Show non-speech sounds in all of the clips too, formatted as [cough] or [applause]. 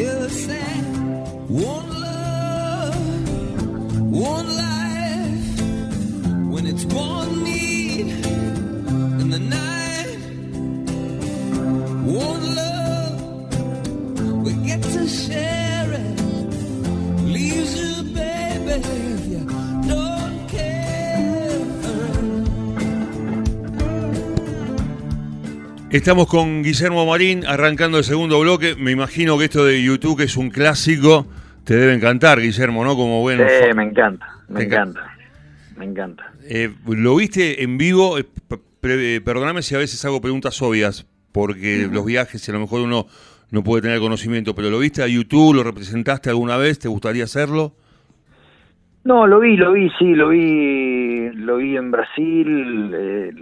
innocent. Won't Estamos con Guillermo Marín arrancando el segundo bloque. Me imagino que esto de YouTube que es un clásico. Te debe encantar, Guillermo, ¿no? Como bueno. Sí, me encanta, me encanta, me encanta. Eh, ¿Lo viste en vivo? Eh, eh, perdóname si a veces hago preguntas obvias, porque los viajes a lo mejor uno no puede tener conocimiento, pero ¿lo viste a YouTube? ¿Lo representaste alguna vez? ¿Te gustaría hacerlo? No, lo vi, lo vi, sí, lo vi, lo vi en Brasil, eh,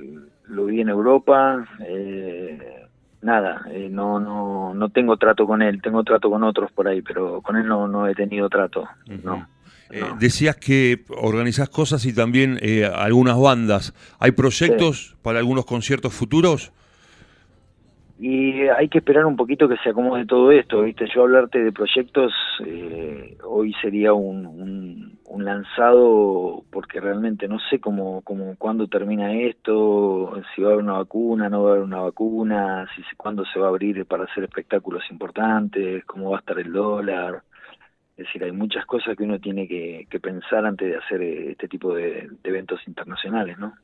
lo vi en Europa, eh, nada, eh, no, no, no tengo trato con él, tengo trato con otros por ahí, pero con él no, no he tenido trato, no. Eh, no. decías que organizás cosas y también eh, algunas bandas. ¿Hay proyectos para algunos conciertos futuros? Y hay que esperar un poquito que se acomode todo esto, ¿viste? Yo hablarte de proyectos eh, hoy sería un, un, un lanzado porque realmente no sé cómo, cómo cuándo termina esto, si va a haber una vacuna, no va a haber una vacuna, si cuándo se va a abrir para hacer espectáculos importantes, cómo va a estar el dólar. Es decir, hay muchas cosas que uno tiene que, que pensar antes de hacer eh, este tipo de, de eventos internacionales, ¿no?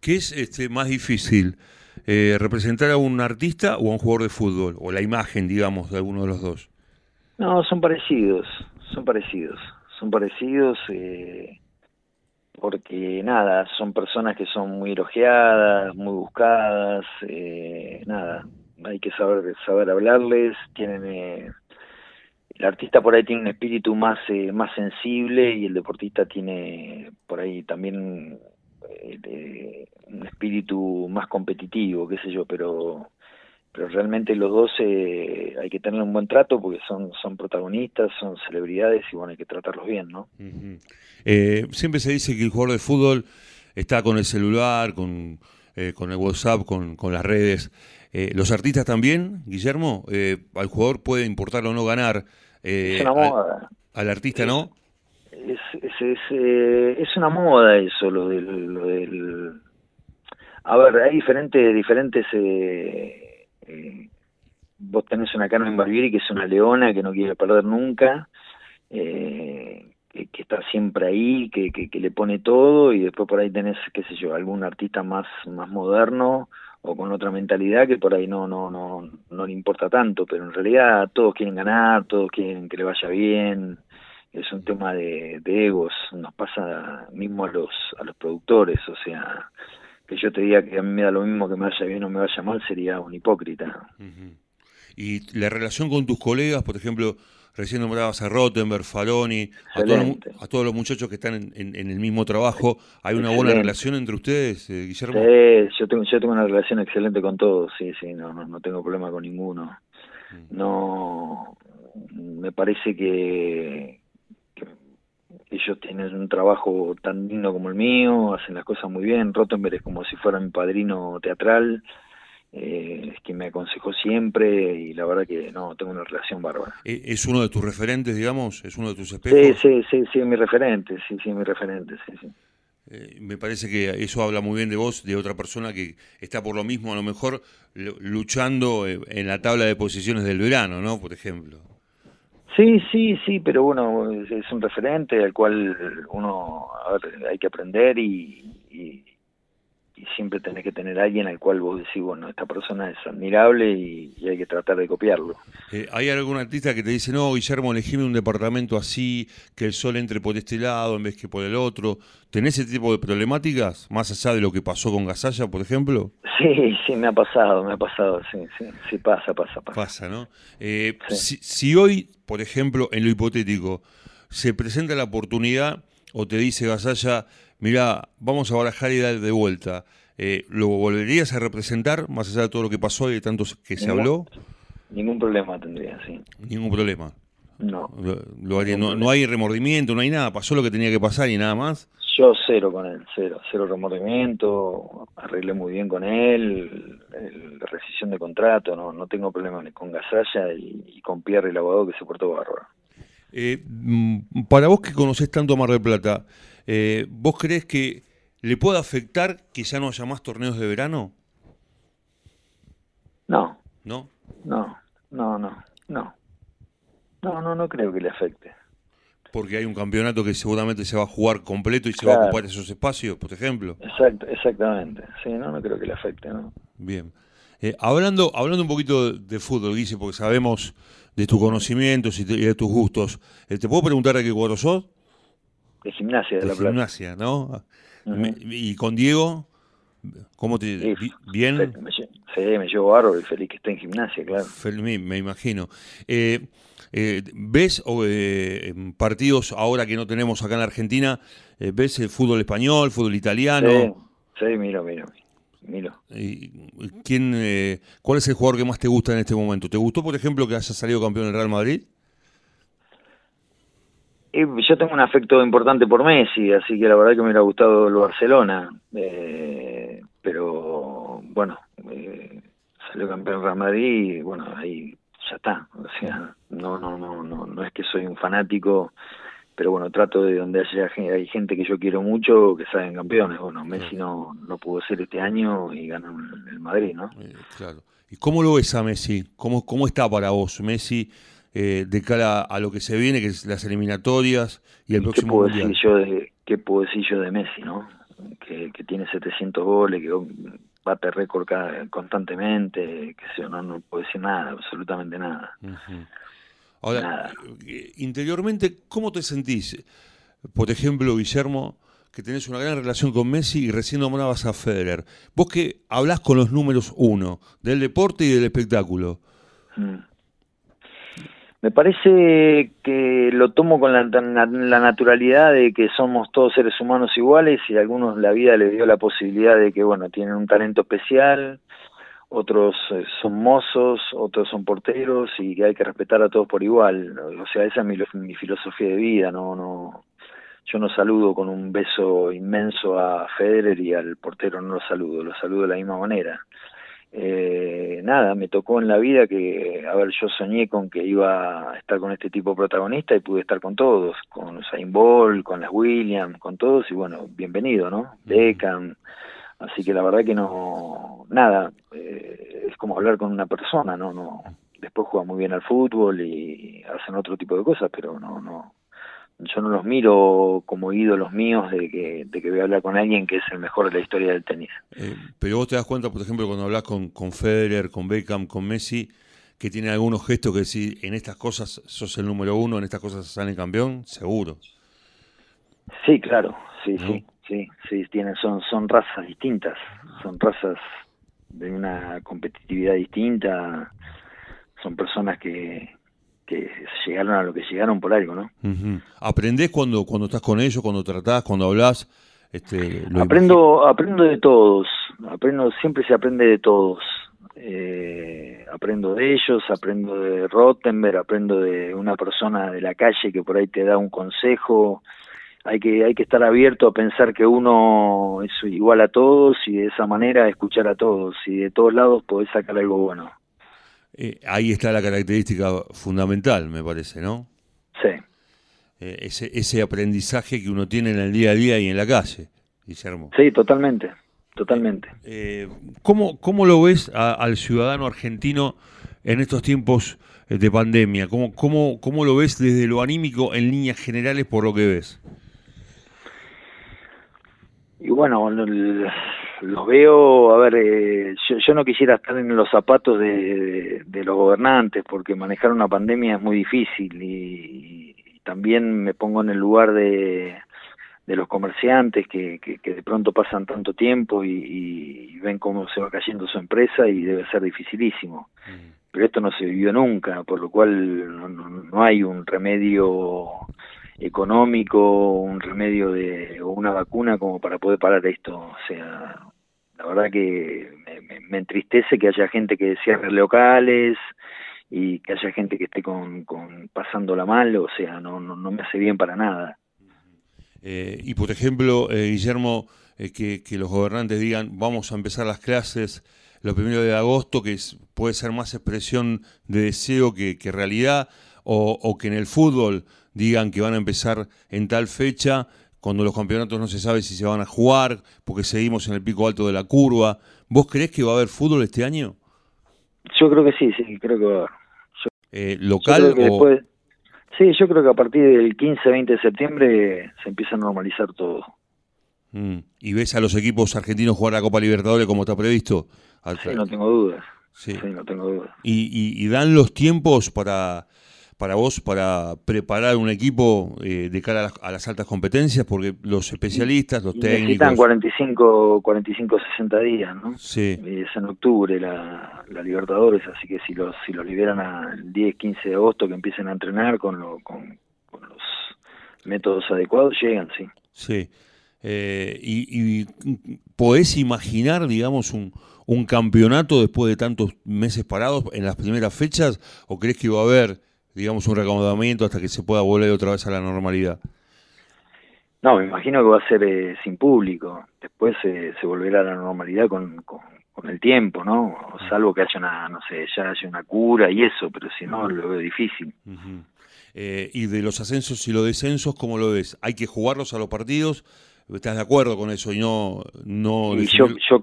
¿Qué es este, más difícil? Eh, ¿Representar a un artista o a un jugador de fútbol? O la imagen, digamos, de alguno de los dos. No, son parecidos, son parecidos, son parecidos eh, porque nada, son personas que son muy elogiadas, muy buscadas, eh, nada, hay que saber saber hablarles, tienen eh, el artista por ahí tiene un espíritu más eh, más sensible y el deportista tiene por ahí también eh, un espíritu más competitivo, qué sé yo, pero pero realmente los dos eh, hay que tener un buen trato porque son son protagonistas, son celebridades y bueno, hay que tratarlos bien, ¿no? Eh, siempre se dice que el jugador de fútbol está con el celular, con, eh, con el WhatsApp, con, con las redes. Eh, ¿Los artistas también, Guillermo? Eh, ¿Al jugador puede importar o no ganar? Eh, es una moda. Al, artista no? Es, es, es, es una moda eso, lo del, lo del... A ver, hay diferentes, diferentes... Vos tenés una Carmen Barbieri que es una leona que no quiere perder nunca, eh, que, está siempre ahí, que, que, que le pone todo, y después por ahí tenés, qué sé yo, algún artista más, más moderno o con otra mentalidad que por ahí no, no, no, no le importa tanto, pero en realidad todos quieren ganar, todos quieren que le vaya bien, es un tema de, de egos, nos pasa mismo a los, a los productores, o sea, que yo te diga que a mí me da lo mismo que me vaya bien o me vaya mal sería un hipócrita. Y la relación con tus colegas, por ejemplo, recién nombrabas a Rottenberg, Faloni, a a todos los muchachos que están en, en- en el mismo trabajo, ¿hay una buena relación entre ustedes, eh, Guillermo? Sí, yo tengo, yo tengo una relación excelente con todos, sí, sí, no, no, no tengo problema con ninguno. No, me parece que, que ellos tienen un trabajo tan digno como el mío, hacen las cosas muy bien. Rottenberg es como si fuera mi padrino teatral, eh, es quien me aconsejó siempre y la verdad que no, tengo una relación bárbara. Eh, ¿Es uno de tus referentes, digamos? ¿Es uno de tus espejos? Sí, sí, sí, sí, mi referente, sí, sí, mi referente, sí, sí. Eh, me parece que eso habla muy bien de vos, de otra persona que está por lo mismo, a lo mejor lu- luchando eh, en la tabla de posiciones del verano, ¿no? Por ejemplo. Sí, sí, sí, pero bueno, es, es un referente al cual uno a ver, hay que aprender y, y, siempre tenés que tener a alguien al cual vos decís, bueno, esta persona es admirable y, hay que tratar de copiarlo. Eh, ¿Hay algún artista que te dice, no, Guillermo, elegime un departamento así, que el sol entre por este lado en vez que por el otro? ¿Tenés ese tipo de problemáticas, más allá de lo que pasó con Gasalla, por ejemplo? Sí, sí, me ha pasado, me ha pasado, sí, sí, sí pasa, pasa, pasa. Pasa, ¿no? Eh, si, si hoy, por ejemplo, en lo hipotético, se presenta la oportunidad o te dice Gasalla, mira, vamos a barajar y dar de vuelta, eh, ¿lo volverías a representar más allá de todo lo que pasó y de tanto que se habló? Ningún problema tendría, sí. Ningún problema. No. Lo, no, hay remordimiento, no hay nada, pasó lo que tenía que pasar y nada más. Yo cero con él, cero, cero remordimiento, arreglé muy bien con él, la rescisión de contrato, no, no tengo problema ni con Gasalla y, con Pierre, el abogado que se portó bárbaro. Eh, mm, para vos que conocés tanto a Mar del Plata, eh, ¿vos crees que le puede afectar que ya no haya más torneos de verano? No. ¿No? No, no, no, no. No, no, no creo que le afecte. Porque hay un campeonato que seguramente se va a jugar completo y se va a ocupar esos espacios, por ejemplo. Exacto, exactamente. Sí, no, no creo que le afecte, ¿no? Bien. Eh, hablando, hablando un poquito de, fútbol, Guise, porque sabemos de tus conocimientos y, de tus gustos, eh, ¿te puedo preguntar a qué cuadro sos? de gimnasia de, la Plata. gimnasia, ¿no? ¿Y con Diego? ¿Cómo te...? ¿Bien? sí, me llevo bárbaro y feliz que esté en gimnasia, claro. me, me imagino. Eh, eh, ¿Ves eh, partidos ahora que no tenemos acá en la Argentina? ¿Ves el fútbol español, fútbol italiano? Sí, sí miro, miro. miro. ¿Y quién, ¿Cuál es el jugador que más te gusta en este momento? ¿Te gustó, por ejemplo, que haya salido campeón el Real Madrid? yo tengo un afecto importante por Messi, así que la verdad que me hubiera gustado el Barcelona, eh, pero bueno, eh, salió campeón Real Madrid y bueno, ahí ya está, o sea, no, no, no, no, no es que soy un fanático, pero bueno, trato de donde haya hay gente que yo quiero mucho que salgan campeones, bueno, Messi no, no pudo ser este año y ganó el Madrid, ¿no? Eh, claro. ¿Y cómo lo ves a Messi? ¿Cómo, cómo está para vos Messi? eh, de cara a lo que se viene, que es las eliminatorias y el próximo ¿Qué puedo Decir yo de, ¿Qué puedo decir yo de Messi, no? Que, tiene 700 goles, que bate récord constantemente, que se, no, no puedo decir nada, absolutamente nada. Ahora, eh, interiormente, ¿cómo te sentís? Por ejemplo, Guillermo, que tenés una gran relación con Messi y recién nombrabas a Federer. Vos que hablás con los números uno, del deporte y del espectáculo. Mm. Me parece que lo tomo con la, naturalidad de que somos todos seres humanos iguales y a algunos la vida les dio la posibilidad de que, bueno, tienen un talento especial, otros eh, son mozos, otros son porteros y que hay que respetar a todos por igual. O sea, esa es mi, mi filosofía de vida, no, no, yo no saludo con un beso inmenso a Federer y al portero no lo saludo, lo saludo de la misma manera eh, nada, me tocó en la vida que, a ver, yo soñé con que iba a estar con este tipo protagonista y pude estar con todos, con Usain Bolt, con las Williams, con todos y bueno, bienvenido, ¿no? Beckham, así que la verdad que no, nada, eh, es como hablar con una persona, ¿no? no Después juega muy bien al fútbol y hacen otro tipo de cosas, pero no, no, yo no los miro como ídolos míos de que, de que voy a hablar con alguien que es el mejor de la historia del tenis. Eh, pero vos te das cuenta, por ejemplo, cuando hablas con, con Federer, con Beckham, con Messi, que tiene algunos gestos que si en estas cosas sos el número uno, en estas cosas salen campeón, seguro. Sí, claro, sí, sí, sí, sí, tienen, son, son razas distintas, son razas de una competitividad distinta, son personas que, que llegaron a lo que llegaron por algo, ¿no? ¿Aprendés cuando, cuando estás con ellos, cuando tratás, cuando hablas? Este, aprendo, aprendo de todos, aprendo, siempre se aprende de todos. Eh, aprendo de ellos, aprendo de Rottenberg, aprendo de una persona de la calle que por ahí te da un consejo. Hay que, hay que estar abierto a pensar que uno es igual a todos y de esa manera escuchar a todos y de todos lados podés sacar algo bueno. Eh, ahí está la característica fundamental, me parece, ¿no? Sí. Eh, ese, ese aprendizaje que uno tiene en el día a día y en la calle, Guillermo. Sí, totalmente, totalmente. Eh, ¿cómo, ¿Cómo lo ves al ciudadano argentino en estos tiempos de pandemia? ¿Cómo, cómo, ¿Cómo lo ves desde lo anímico en líneas generales por lo que ves? Y bueno, los veo, a ver, eh, yo, no quisiera estar en los zapatos de, los gobernantes porque manejar una pandemia es muy difícil y, también me pongo en el lugar de, de los comerciantes que, que, de pronto pasan tanto tiempo y, ven cómo se va cayendo su empresa y debe ser dificilísimo. Mm. Pero esto no se vivió nunca, por lo cual no, no hay un remedio económico, un remedio de, o una vacuna como para poder parar esto. O sea, la verdad que me, entristece que haya gente que cierre locales y que haya gente que esté con, con pasándola mal, o sea, no, no, no me hace bien para nada. Eh, y por ejemplo, eh, Guillermo, eh, que, que, los gobernantes digan vamos a empezar las clases lo primero de agosto, que puede ser más expresión de deseo que, que realidad, o, o, que en el fútbol digan que van a empezar en tal fecha, cuando los campeonatos no se sabe si se van a jugar, porque seguimos en el pico alto de la curva. ¿Vos crees que va a haber fútbol este año? Yo creo que sí, sí, creo que va a haber. Eh, ¿Local o...? Sí, yo creo que a partir del 15-20 de septiembre se empieza a normalizar todo. Mm. ¿Y ves a los equipos argentinos jugar la Copa Libertadores como está previsto? Sí, no tengo dudas. Sí. no tengo dudas. y dan los tiempos para para vos para preparar un equipo eh, de cara a las, altas competencias? Porque los especialistas, los técnicos... Necesitan 45, 45, 60 días, ¿no? Sí. Es en octubre la, la Libertadores, así que si los, si los liberan al 10, 15 de agosto que empiecen a entrenar con, lo, con, los métodos adecuados, llegan, sí. Sí. Eh, y, y, podés imaginar, digamos, un, un campeonato después de tantos meses parados en las primeras fechas? ¿O crees que va a haber digamos, un recomendamiento hasta que se pueda volver otra vez a la normalidad? No, me imagino que va a ser eh, sin público. Después eh, se volverá a la normalidad con, con, el tiempo, ¿no? Salvo que haya una, no sé, ya haya una cura y eso, pero si no, lo veo difícil. Eh, y de los ascensos y los descensos, ¿cómo lo ves? ¿Hay que jugarlos a los partidos? ¿Estás de acuerdo con eso y no...? no y yo, yo,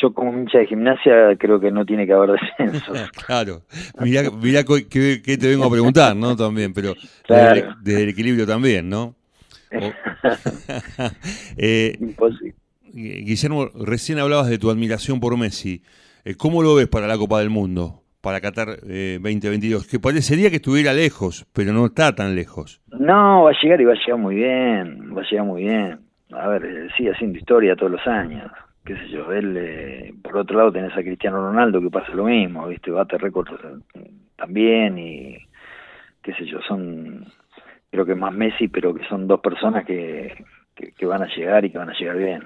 yo como hincha de gimnasia creo que no tiene que haber descenso. [laughs] claro, mirá, mirá qué, te vengo a preguntar, ¿no? También, pero desde, el equilibrio también, ¿no? [laughs] [laughs] eh, Guillermo, recién hablabas de tu admiración por Messi. Eh, ¿Cómo lo ves para la Copa del Mundo, para Qatar eh, 2022? Que parecería que estuviera lejos, pero no está tan lejos. No, va a llegar y va a llegar muy bien, va a llegar muy bien. A ver, eh, sigue haciendo historia todos los años qué sé yo, él, eh, por otro lado tenés a Cristiano Ronaldo que pasa lo mismo, ¿viste? Bate récords eh, también y qué sé yo, son creo que más Messi, pero que son dos personas que, que, van a llegar y que van a llegar bien.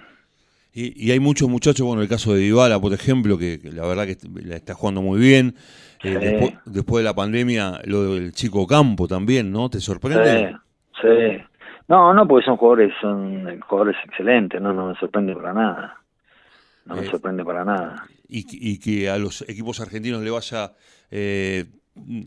Y, hay muchos muchachos, bueno, el caso de Dybala, por ejemplo, que, la verdad que la está jugando muy bien. Eh, después, de la pandemia, lo del chico Campo también, ¿no? ¿Te sorprende? Sí, sí. No, no, porque son jugadores, son jugadores excelentes, no, no me sorprende para nada. No me eh, sorprende para nada. Y, que a los equipos argentinos le vaya, eh,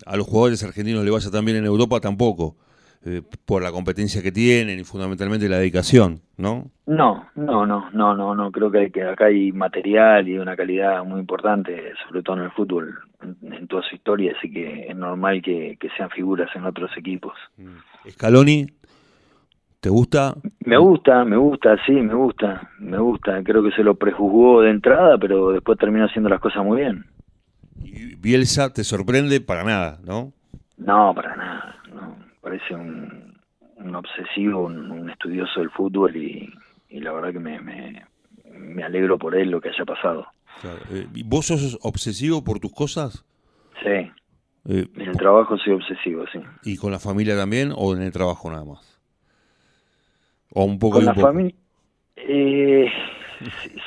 a los jugadores argentinos le vaya también en Europa tampoco, eh, por la competencia que tienen y fundamentalmente la dedicación, ¿no? No, no, no, no, no, no. Creo que, que acá hay material y una calidad muy importante, sobre todo en el fútbol, en, toda su historia, así que es normal que, que sean figuras en otros equipos. Mm. Scaloni ¿Te gusta? Me gusta, me gusta, sí, me gusta, me gusta. Creo que se lo prejuzgó de entrada, pero después terminó haciendo las cosas muy bien. ¿Y Bielsa te sorprende para nada, no? No, para nada. No. Parece un, obsesivo, un, estudioso del fútbol y, la verdad que me, me, alegro por él lo que haya pasado. Eh, ¿Vos sos obsesivo por tus cosas? Sí. Eh, en el trabajo soy obsesivo, sí. ¿Y con la familia también o en el trabajo nada más? ¿O un poco Con la familia. Eh,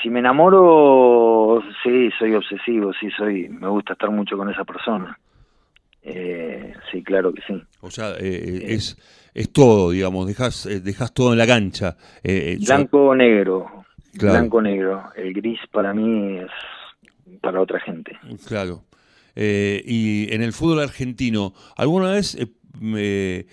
si, me enamoro, sí, soy obsesivo, sí, soy. Me gusta estar mucho con esa persona. Eh, sí, claro que sí. O sea, eh, eh es, es todo, digamos, dejas, eh, dejas todo en la cancha. blanco o negro. Blanco o negro. El gris para mí es para otra gente. Claro. y en el fútbol argentino, ¿alguna vez me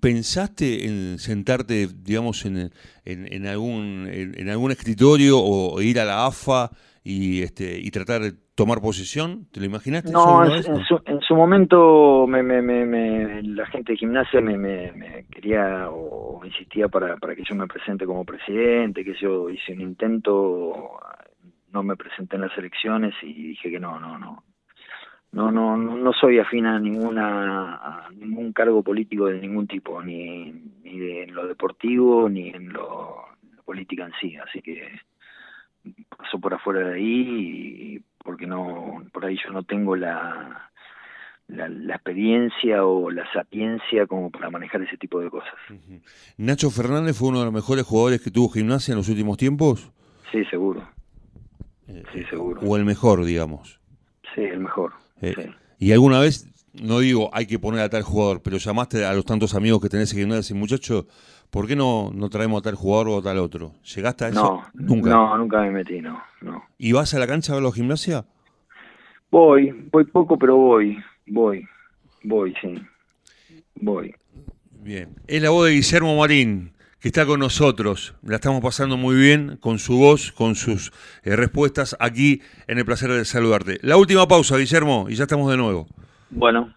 ¿Pensaste en sentarte, digamos, en, en, algún, en, algún escritorio o ir a la AFA y, este, y tratar de tomar posesión? ¿Te lo imaginaste? No, en, su, en, su, momento me, me, me, la gente de gimnasia me, quería o insistía para, para que yo me presente como presidente, que yo hice un intento no me presenté en las elecciones y dije que no, no, no. No, no, no soy afín a ninguna a ningún cargo político de ningún tipo, ni, ni en lo deportivo ni en lo la política en sí, así que paso por afuera de ahí porque no por ahí yo no tengo la la, experiencia o la sapiencia como para manejar ese tipo de cosas. ¿Nacho Fernández fue uno de los mejores jugadores que tuvo gimnasia en los últimos tiempos? Sí, seguro. Eh, sí, seguro. O el mejor, digamos. Sí, el mejor. Eh, ¿Y alguna vez, no digo hay que poner a tal jugador, pero llamaste a los tantos amigos que tenés en gimnasia y muchacho, ¿por qué no, no traemos a tal jugador o a tal otro? ¿Llegaste a eso? No, nunca. No, nunca me metí, no, no. ¿Y vas a la cancha a ver los gimnasia? Voy, voy poco, pero voy. Voy, voy, sí. Voy. Bien. Es la voz de Guillermo Marín, está con nosotros. La estamos pasando muy bien con su voz, con sus eh, respuestas aquí en el placer de saludarte. La última pausa, Guillermo, y ya estamos de nuevo. Bueno.